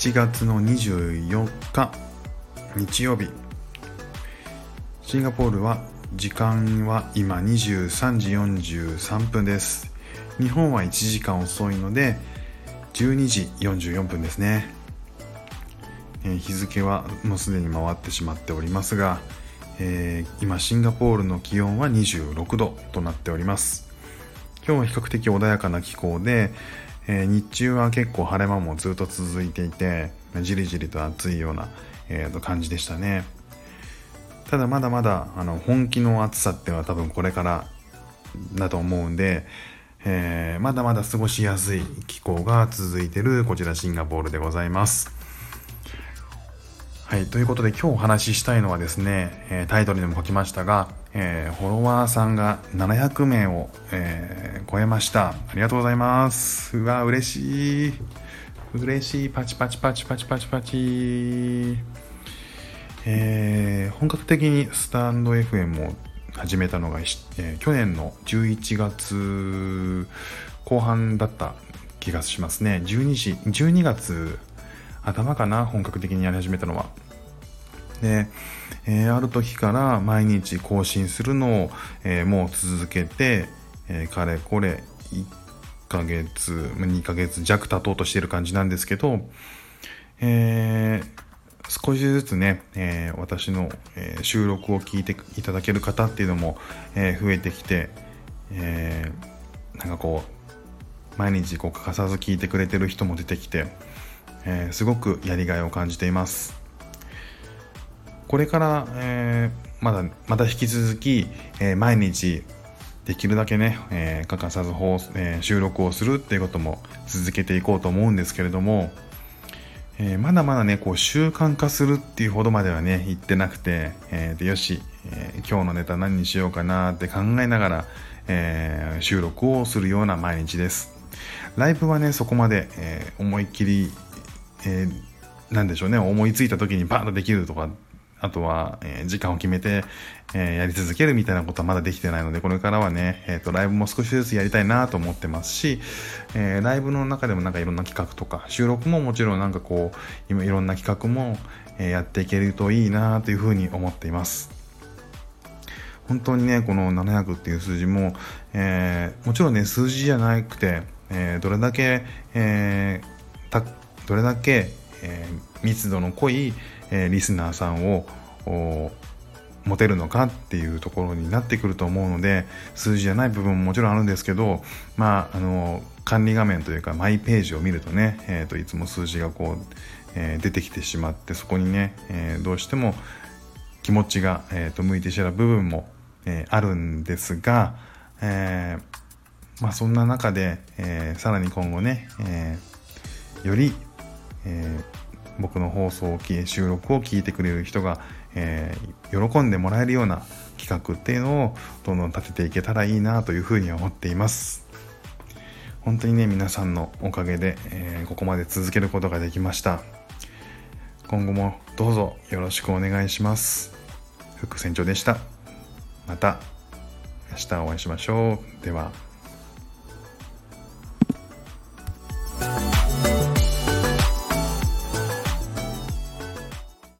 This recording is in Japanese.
1月の24日日曜日。シンガポールは時間は今23時43分です。日本は1時間遅いので12時44分ですね、え、日付はもうすでに回ってしまっておりますが、えー、今シンガポールの気温は26度となっております。今日は比較的穏やかな気候で、えー、日中は結構晴れ間もずっと続いていてじりじりと暑いような、えー、と感じでしたね。ただまだまだあの本気の暑さっては多分これからだと思うんで、えー、まだまだ過ごしやすい気候が続いてるこちらシンガポールでございます。はい、ということで今日お話ししたいのはですね、えタイトルにも書きましたが、えー、フォロワーさんが700名を、えー、超えました。ありがとうございます。うわ、嬉しい。嬉しい。パチパチパチパチパチパチ。えー、本格的にスタンド FM を始めたのが、えー、去年の11月後半だった気がしますね。12時、12月頭かな、本格的にやり始めたのは。で、えー、ある時から毎日更新するのを、えー、もう続けて、えー、かれこれ1ヶ月、2ヶ月弱経とうとしている感じなんですけど、え、少しずつね、え、私の、収録を聞いていただける方っていうのも、え、増えてきて、え、なんかこう毎日こう欠かさず聞いてくれてる人も出てきて、え、すごくやりがいを感じています。これから、えー、まだまた引き続き、えー、毎日できるだけね、えー、欠かさず放、えー、収録をするっていうことも続けていこうと思うんですけれども、えー、まだまだねこう習慣化するっていうほどまではね言ってなくて、えー、でよし、えー、今日のネタ何にしようかなって考えながら、えー、収録をするような毎日です。ライブはねそこまで、えー、思いっきりえー、なんでしょうね、思いついた時にバーンとできるとか、あとは、え、時間を決めて、え、やり続けるみたいなことはまだできてないので、これからはね、えっ、と、ライブも少しずつやりたいなと思ってますし、え、ライブの中でもなんかいろんな企画とか、収録ももちろんなんかこう、今いろんな企画も、え、やっていけるといいなというふうに思っています。本当にね、この700っていう数字も、えー、もちろんね、数字じゃなくて、えー、どれだけ、えー、たどれだけ、え、密度の濃い、リスナーさんを持てるのかっていうところになってくると思うので数字じゃない部分ももちろんあるんですけどまああの管理画面というかマイページを見るとね、えーと、いつも数字がこう、えー、出てきてしまってそこにね、えー、どうしても気持ちが、えーと、向いてしまう部分も、えー、あるんですが、えまあ、そんな中で、えさらに今後ね、えよりえー、僕の放送を聞収録を聞いてくれる人が、えー、喜んでもらえるような企画っていうのをどんどん立てていけたらいいなというふうに思っています。本当にね皆さんのおかげで、えー、ここまで続けることができました。今後もどうぞよろしくお願いします。副船長でした。また明日お会いしましょう。では。